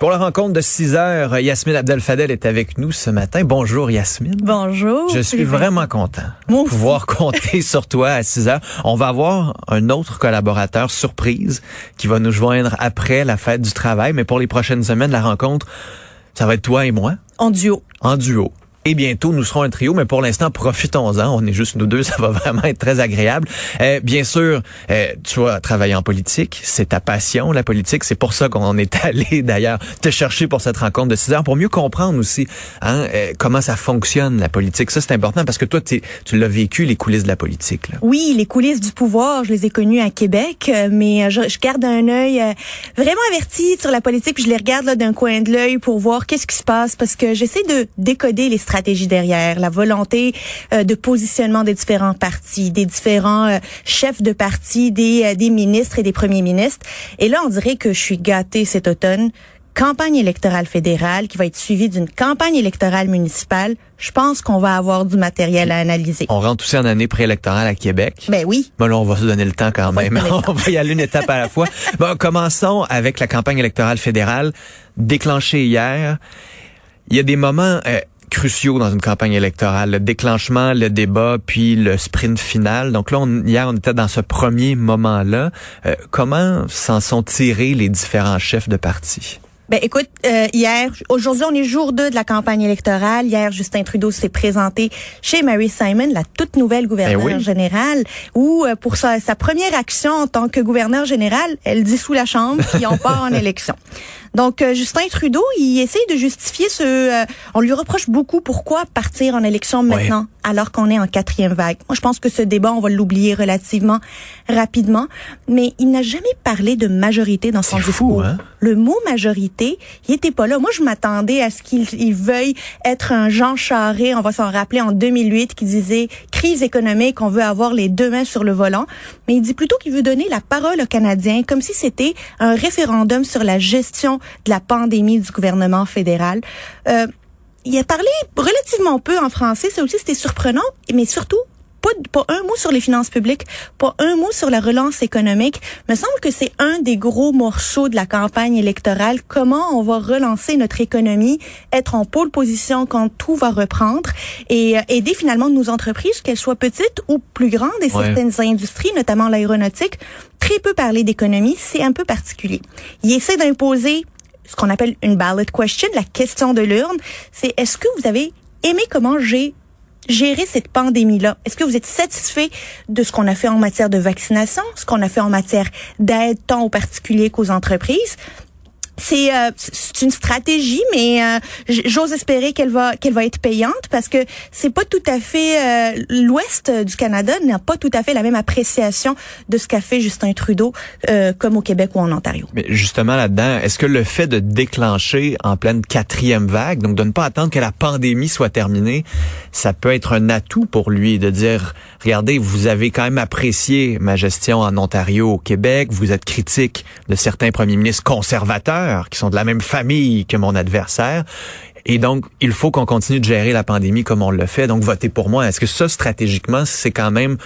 Pour la rencontre de 6 heures, Yasmine Abdel-Fadel est avec nous ce matin. Bonjour Yasmine. Bonjour. Je suis vraiment content Moi de pouvoir compter sur toi à 6 heures. On va avoir un autre collaborateur surprise qui va nous joindre après la fête du travail, mais pour les prochaines semaines, la rencontre, ça va être toi et moi En duo. en duo. Et bientôt, nous serons un trio, mais pour l'instant, profitons-en. On est juste nous deux, ça va vraiment être très agréable. Euh, bien sûr, euh, tu as travaillé en politique, c'est ta passion, la politique. C'est pour ça qu'on est allé d'ailleurs te chercher pour cette rencontre de 6 heures, pour mieux comprendre aussi hein, euh, comment ça fonctionne, la politique. Ça, c'est important parce que toi, tu l'as vécu, les coulisses de la politique. Là. Oui, les coulisses du pouvoir, je les ai connues à Québec, euh, mais euh, je, je garde un œil euh, vraiment averti sur la politique, puis je les regarde d'un coin de l'œil pour voir qu'est-ce qui se passe, parce que j'essaie de décoder les stratégies derrière, la volonté euh, de positionnement des différents partis, des différents euh, chefs de parti, des, euh, des ministres et des premiers ministres. Et là, on dirait que je suis gâtée cet automne. Campagne électorale fédérale qui va être suivie d'une campagne électorale municipale. Je pense qu'on va avoir du matériel à analyser. On rentre aussi en année préélectorale à Québec. Ben oui. Bon, là, on va se donner le temps quand même. on va y aller une étape à la fois. Bon, commençons avec la campagne électorale fédérale déclenchée hier. Il y a des moments euh, cruciaux dans une campagne électorale. Le déclenchement, le débat, puis le sprint final. Donc là, on- hier, on était dans ce premier moment-là. Euh, comment s'en sont tirés les différents chefs de parti? Ben écoute, euh, hier, aujourd'hui, on est jour 2 de la campagne électorale. Hier, Justin Trudeau s'est présenté chez Mary Simon, la toute nouvelle gouverneure Eh oui. générale, où euh, pour sa, sa première action en tant que gouverneur général, elle dissout la Chambre puis on part en élection. Donc, euh, Justin Trudeau, il essaye de justifier ce... euh, on lui reproche beaucoup pourquoi partir en élection maintenant, alors qu'on est en quatrième vague. Moi, je pense que ce débat, on va l'oublier relativement rapidement. Mais il n'a jamais parlé de majorité dans son C'est fou, discours. hein? Le mot majorité, il était pas là. Moi, je m'attendais à ce qu'il il veuille être un Jean Charest, on va s'en rappeler en 2008, qui disait crise économique, on veut avoir les deux mains sur le volant. Mais il dit plutôt qu'il veut donner la parole aux Canadiens, comme si c'était un référendum sur la gestion de la pandémie du gouvernement fédéral. Euh, il a parlé relativement peu en français, ça aussi c'était surprenant, mais surtout pas, pas un mot sur les finances publiques, pas un mot sur la relance économique. Me semble que c'est un des gros morceaux de la campagne électorale. Comment on va relancer notre économie, être en pôle position quand tout va reprendre et euh, aider finalement nos entreprises, qu'elles soient petites ou plus grandes, et Ouais. certaines industries, notamment l'aéronautique. Très peu parler d'économie, c'est un peu particulier. Il essaie d'imposer ce qu'on appelle une ballot question, la question de l'urne. C'est est-ce que vous avez aimé comment j'ai gérer cette pandémie-là? Est-ce que vous êtes satisfait de ce qu'on a fait en matière de vaccination, ce qu'on a fait en matière d'aide tant aux particuliers qu'aux entreprises? C'est euh, c'est une stratégie, mais euh, j'ose espérer qu'elle va qu'elle va être payante parce que c'est pas tout à fait euh, l'Ouest du Canada n'a pas tout à fait la même appréciation de ce qu'a fait Justin Trudeau comme au Québec ou en Ontario. Mais justement là-dedans, est-ce que le fait de déclencher en pleine quatrième vague, donc de ne pas attendre que la pandémie soit terminée, ça peut être un atout pour lui de dire, regardez, vous avez quand même apprécié ma gestion en Ontario, au Québec, vous êtes critique de certains premiers ministres conservateurs qui sont de la même famille que mon adversaire. Et donc, il faut qu'on continue de gérer la pandémie comme on le fait. Donc, votez pour moi. Est-ce que ça, stratégiquement, c'est quand même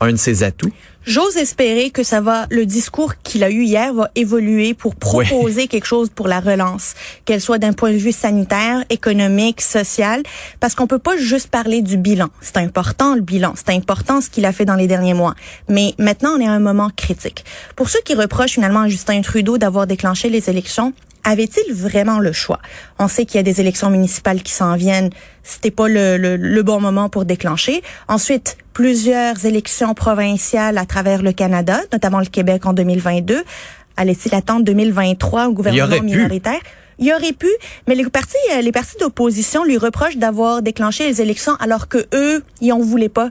un de ses atouts? J'ose espérer que ça va, le discours qu'il a eu hier va évoluer pour proposer quelque chose pour la relance, qu'elle soit d'un point de vue sanitaire, économique, social, parce qu'on peut pas juste parler du bilan. C'est important le bilan, c'est important ce qu'il a fait dans les derniers mois. Mais maintenant, on est à un moment critique. Pour ceux qui reprochent finalement à Justin Trudeau d'avoir déclenché les élections, avait-il vraiment le choix? On sait qu'il y a des élections municipales qui s'en viennent. C'était pas le, le, le bon moment pour déclencher. Ensuite, plusieurs élections provinciales à travers le Canada, notamment le Québec en 2022. Allait-il attendre 2023 au gouvernement aurait pu. minoritaire? Il aurait pu, mais les partis, euh, les partis d'opposition lui reprochent d'avoir déclenché les élections alors que eux, ils en voulaient pas.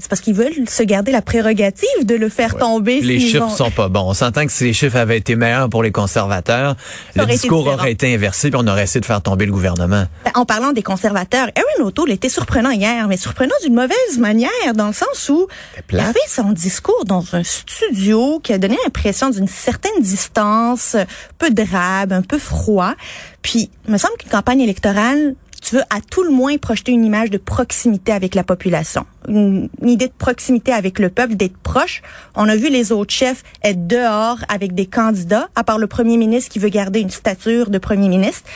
C'est parce qu'ils veulent se garder la prérogative de le faire tomber. Les chiffres ont- sont pas bons. On s'entend que si les chiffres avaient été meilleurs pour les conservateurs, le été discours aurait été inversé puis on aurait essayé de faire tomber le gouvernement. Ben, En parlant des conservateurs, Erin O'Toole était surprenant hier, mais surprenant d'une mauvaise manière, dans le sens où il a fait son discours dans un studio qui a donné l'impression d'une certaine distance, peu drabe, un peu froid. Puis, il me semble qu'une campagne électorale, tu veux à tout le moins projeter une image de proximité avec la population, une, idée de proximité avec le peuple, d'être proche. On a vu les autres chefs être dehors avec des candidats, à part le premier ministre qui veut garder une stature de premier ministre.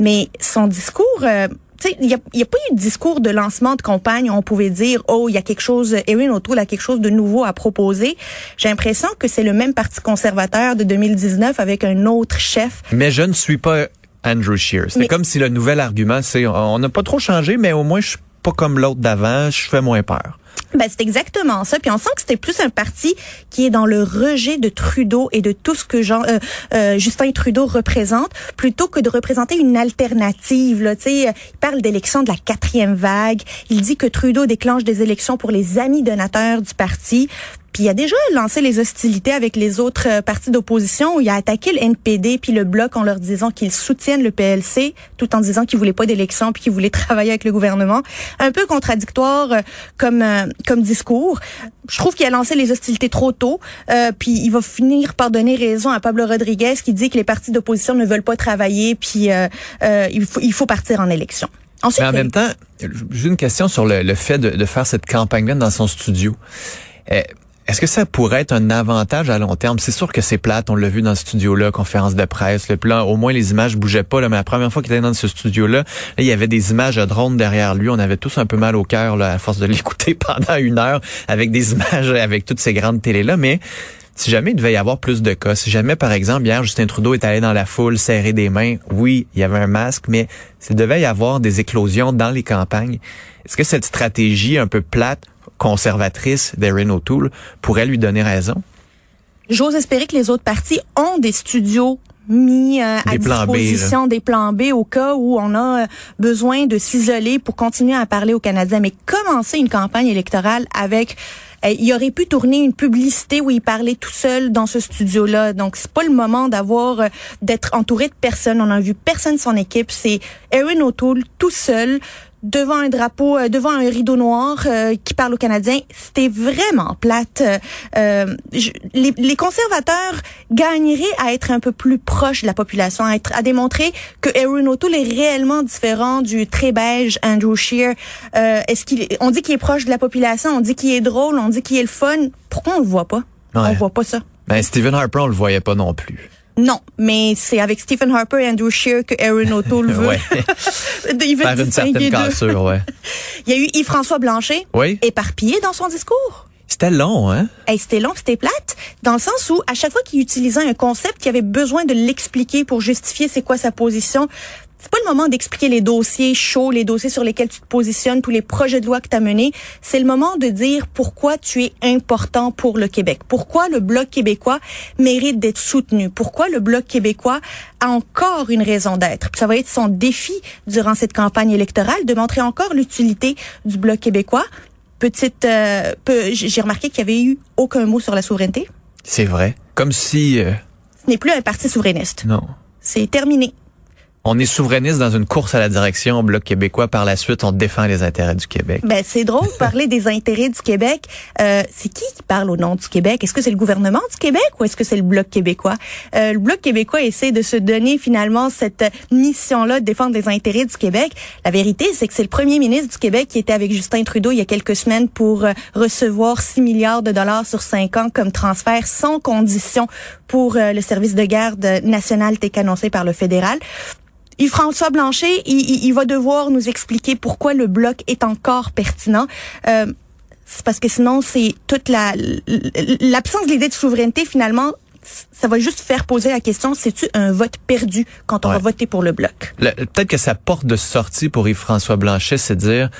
Mais son discours, euh, il n'y a, y a pas eu de discours de lancement de campagne où on pouvait dire, oh, il y a quelque chose, Erin O'Toole a quelque chose de nouveau à proposer. J'ai l'impression que c'est le même parti conservateur de 2019 avec un autre chef. Mais je ne suis pas Andrew Scheer. C'est Mais- comme si le nouvel argument, c'est on n'a pas trop changé, mais au moins je suis pas comme l'autre d'avant, je fais moins peur. Ben, c'est exactement ça. Puis on sent que c'était plus un parti qui est dans le rejet de Trudeau et de tout ce que Jean, euh, euh, Justin Trudeau représente, plutôt que de représenter une alternative. Là, Tu sais, euh, il parle d'élections de la quatrième vague. Il dit que Trudeau déclenche des élections pour les amis donateurs du parti. Puis il a déjà lancé les hostilités avec les autres euh, partis d'opposition où il a attaqué le NPD puis le Bloc en leur disant qu'ils soutiennent le PLC tout en disant qu'ils voulaient pas d'élection puis qu'ils voulaient travailler avec le gouvernement. Un peu contradictoire euh, comme euh, comme discours. Je trouve qu'il a lancé les hostilités trop tôt. euh, puis il va finir par donner raison à Pablo Rodriguez qui dit que les partis d'opposition ne veulent pas travailler puis euh, euh, il faut il faut partir en élection. Ensuite, Mais en même temps, j'ai une question sur le, le fait de, de faire cette campagne-là dans son studio. Est-ce que ça pourrait être un avantage à long terme? C'est sûr que c'est plate, on l'a vu dans ce studio-là, conférence de presse. Le plan, au moins les images bougeaient pas. Mais la première fois qu'il était dans ce studio-là, là, il y avait des images de drone derrière lui. On avait tous un peu mal au cœur à force de l'écouter pendant une heure avec des images avec toutes ces grandes télés-là. Mais si jamais il devait y avoir plus de cas, si jamais, par exemple, hier, Justin Trudeau est allé dans la foule serrer des mains, oui, il y avait un masque, mais s'il devait y avoir des éclosions dans les campagnes, est-ce que cette stratégie un peu plate, conservatrice d'Erin O'Toole pourrait lui donner raison? J'ose espérer que les autres partis ont des studios mis euh, à Des plans B, disposition des plans B au cas où on a euh, besoin de s'isoler pour continuer à parler aux Canadiens. Mais commencer une campagne électorale avec euh, il aurait pu tourner une publicité où il parlait tout seul dans ce studio-là. Donc c'est pas le moment d'avoir euh, d'être entouré de personnes. On a vu personne de son équipe. C'est Erin O'Toole tout seul devant un drapeau, euh, devant un rideau noir euh, qui parle aux Canadiens. C'était vraiment plate. Euh, euh, je- les, les conservateurs gagneraient à être un peu plus proches de la population, à, être, à démontrer que Erin O'Toole est réellement différent du très beige Andrew Scheer. Euh, Est-ce qu'il, on dit qu'il est proche de la population, on dit qu'il est drôle, on dit qu'il est le fun. Pourquoi on le voit pas? Ouais. On voit pas ça. Ben, Stephen Harper, on le voyait pas non plus. Non, mais c'est avec Stephen Harper et Andrew Scheer que Erin O'Toole veut. Ouais. Il veut une certaine cassure, ouais. Il y a eu Yves-François Blanchet, Oui. éparpillé dans son discours. C'était long, hein? Hey, c'était long, c'était plate, dans le sens où à chaque fois qu'il utilisait un concept, il avait besoin de l'expliquer pour justifier c'est quoi sa position. C'est pas le moment d'expliquer les dossiers chauds, les dossiers sur lesquels tu te positionnes, tous les projets de loi que tu as menés. C'est le moment de dire pourquoi tu es important pour le Québec. Pourquoi le Bloc québécois mérite d'être soutenu? Pourquoi le Bloc québécois a encore une raison d'être? Ça va être son défi durant cette campagne électorale de montrer encore l'utilité du Bloc québécois. Petite, euh, peu- j'ai remarqué qu'il y avait eu aucun mot sur la souveraineté. C'est vrai. Comme si, euh, Ce n'est plus un parti souverainiste. non. C'est terminé. On est souverainiste dans une course à la direction au Bloc québécois. Par la suite, on défend les intérêts du Québec. Ben c'est drôle de parler des intérêts du Québec. Euh, c'est qui qui parle au nom du Québec? Est-ce que c'est le gouvernement du Québec ou est-ce que c'est le bloc québécois? Euh, Le bloc québécois essaie de se donner finalement cette mission-là de défendre les intérêts du Québec. La vérité, c'est que c'est le premier ministre du Québec qui était avec Justin Trudeau il y a quelques semaines pour euh, recevoir 6 milliards de dollars sur 5 ans comme transfert sans condition pour euh, le service de garde national tel qu'annoncé par le fédéral. Yves-François Blanchet, il, il- il va devoir nous expliquer pourquoi le bloc est encore pertinent. Euh, c'est parce que sinon, c'est toute la l'absence de l'idée de souveraineté, finalement, ça va juste faire poser la question, c'est-tu un vote perdu quand on Ouais. va voter pour le bloc? Peut-être que sa porte de sortie pour Yves-François Blanchet, c'est de dire,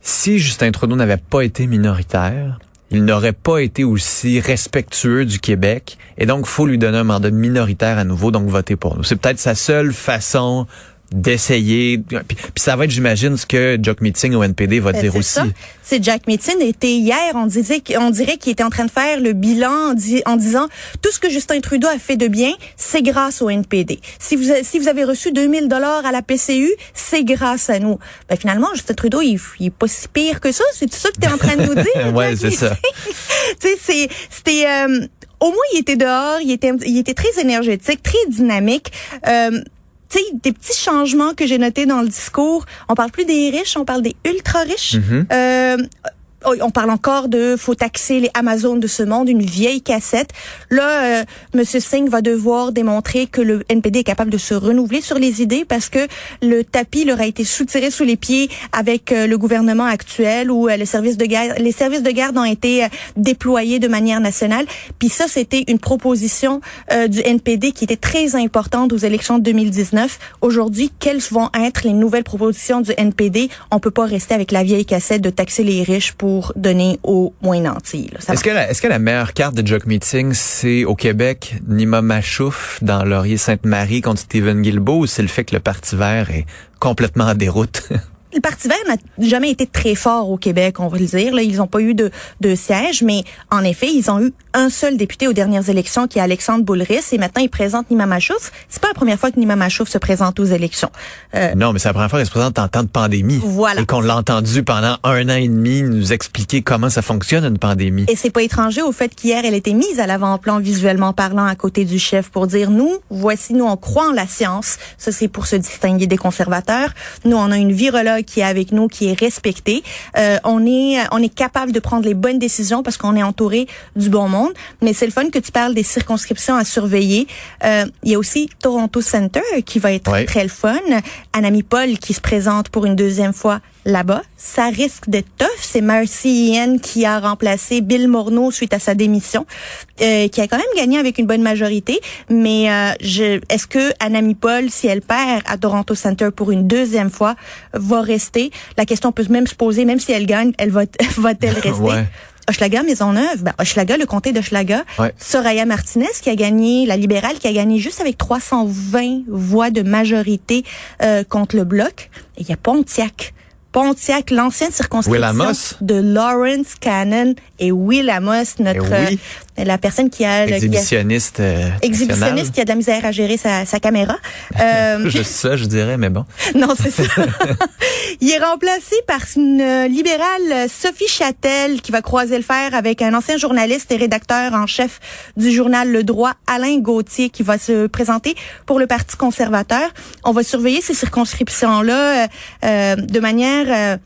si Justin Trudeau n'avait pas été minoritaire, il n'aurait pas été aussi respectueux du Québec. Et donc, faut lui donner un mandat minoritaire à nouveau, donc voter pour nous. C'est peut-être sa seule façon d'essayer. Puis, puis ça va être, j'imagine, ce que Jock Meeting au NPD va Ben, dire c'est aussi. ça. C'est Jack Metzin était hier, on disait on dirait qu'il était en train de faire le bilan en, di- en disant tout ce que Justin Trudeau a fait de bien, c'est grâce au NPD. Si vous si vous avez reçu 2000 dollars à la PCU, c'est grâce à nous. Ben finalement Justin Trudeau il, il est pas si pire que ça, c'est tout ça que tu es en train de nous dire. Ouais, Jack c'est ça. Tu sais c'est c'était euh, au moins il était dehors, il était il était très énergétique, très dynamique. Euh, tu sais, des petits changements que j'ai notés dans le discours. On parle plus des riches, on parle des ultra riches. Euh, oh, on parle encore de faut taxer les Amazones de ce monde, une vieille cassette. Là, euh, Monsieur Singh va devoir démontrer que le NPD est capable de se renouveler sur les idées parce que le tapis leur a été soutiré sous les pieds avec euh, le gouvernement actuel où euh, les services de garde, les services de garde ont été euh, déployés de manière nationale. Puis ça, c'était une proposition du NPD qui était très importante aux élections de 2019. Aujourd'hui, quelles vont être les nouvelles propositions du NPD On peut pas rester avec la vieille cassette de taxer les riches pour donner aux moins nantis. Est-ce que, la, est-ce que la meilleure carte de Jock Meeting, c'est au Québec, Nima Machouf dans Laurier-Sainte-Marie contre Stephen Guilbeault, ou c'est le fait que le Parti vert est complètement en déroute? Le Parti vert n'a jamais été très fort au Québec, on va le dire. Là, ils n'ont pas eu de, de siège, mais en effet, ils ont eu un seul député aux dernières élections, qui est Alexandre Boulris, et maintenant ils présentent Nima Machouf. C'est pas la première fois que Nima Machouf se présente aux élections. Euh, non, mais c'est la première fois qu'elle se présente en temps de pandémie. Voilà. Et qu'on l'a entendu pendant un an et demi nous expliquer comment ça fonctionne une pandémie. Et c'est pas étranger au fait qu'hier, elle était mise à l'avant-plan visuellement parlant à côté du chef pour dire, nous, voici, nous, on croit en la science. Ça, c'est pour se distinguer des conservateurs. Nous, on a une virologue qui est avec nous, qui est respectée. Euh, on est, on est capable de prendre les bonnes décisions parce qu'on est entouré du bon monde. Mais c'est le fun que tu parles des circonscriptions à surveiller. Euh, il y a aussi Toronto Center qui va être Ouais. très le fun. Anami Paul qui se présente pour une deuxième fois là-bas. Ça risque d'être tough. C'est Marcy Ian qui a remplacé Bill Morneau suite à sa démission, euh, qui a quand même gagné avec une bonne majorité. Mais euh, je, est-ce que Anami Paul, si elle perd à Toronto Center pour une deuxième fois, va rester? La question peut même se poser, même si elle gagne, elle va, va-t-elle rester? Ouais. Hochelaga Maisonneuve, ben Hochelaga, le comté d'Hochelaga, Ouais. Soraya Martinez qui a gagné, la libérale qui a gagné juste avec 320 voix de majorité euh, contre le bloc. Et il y a Pontiac. Pontiac, l'ancienne circonscription Will Amos. de Lawrence Cannon et Will Amos, notre Eh oui. La personne qui a le- qui a- Exhibitionniste. euh, exhibitionniste qui a de la misère à gérer sa, sa caméra. Euh, Juste ça, je dirais, mais bon. non, c'est ça. Il est remplacé par une libérale Sophie Châtel qui va croiser le fer avec un ancien journaliste et rédacteur en chef du journal Le Droit, Alain Gauthier, qui va se présenter pour le Parti conservateur. On va surveiller ces circonscriptions-là euh, euh, de manière... euh,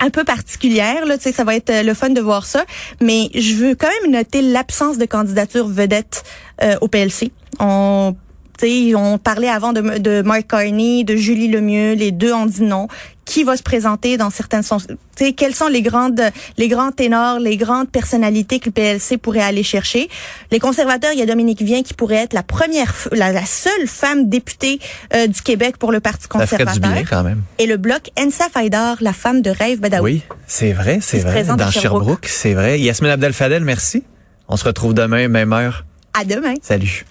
un peu particulière, là, ça va être euh, le fun de voir ça, mais je veux quand même noter l'absence de candidature vedette euh, au PLC. On tu sais, on parlait avant de, de Mark Carney, de Julie Lemieux, les deux ont dit non. Qui va se présenter dans certaines sons- tu sais, quels sont les grandes les grands ténors, les grandes personnalités que le PLC pourrait aller chercher? Les conservateurs, il y a Dominique Vien qui pourrait être la première la, la seule femme députée euh, du Québec pour le Parti Ça conservateur. du bien quand même. Et le bloc Ensa Faidar, la femme de rêve Badawi. Oui, c'est vrai, c'est vrai. Dans Sherbrooke. C'est vrai. Yasmine Abdel Fadel, merci. On se retrouve demain, même heure. À demain. Salut.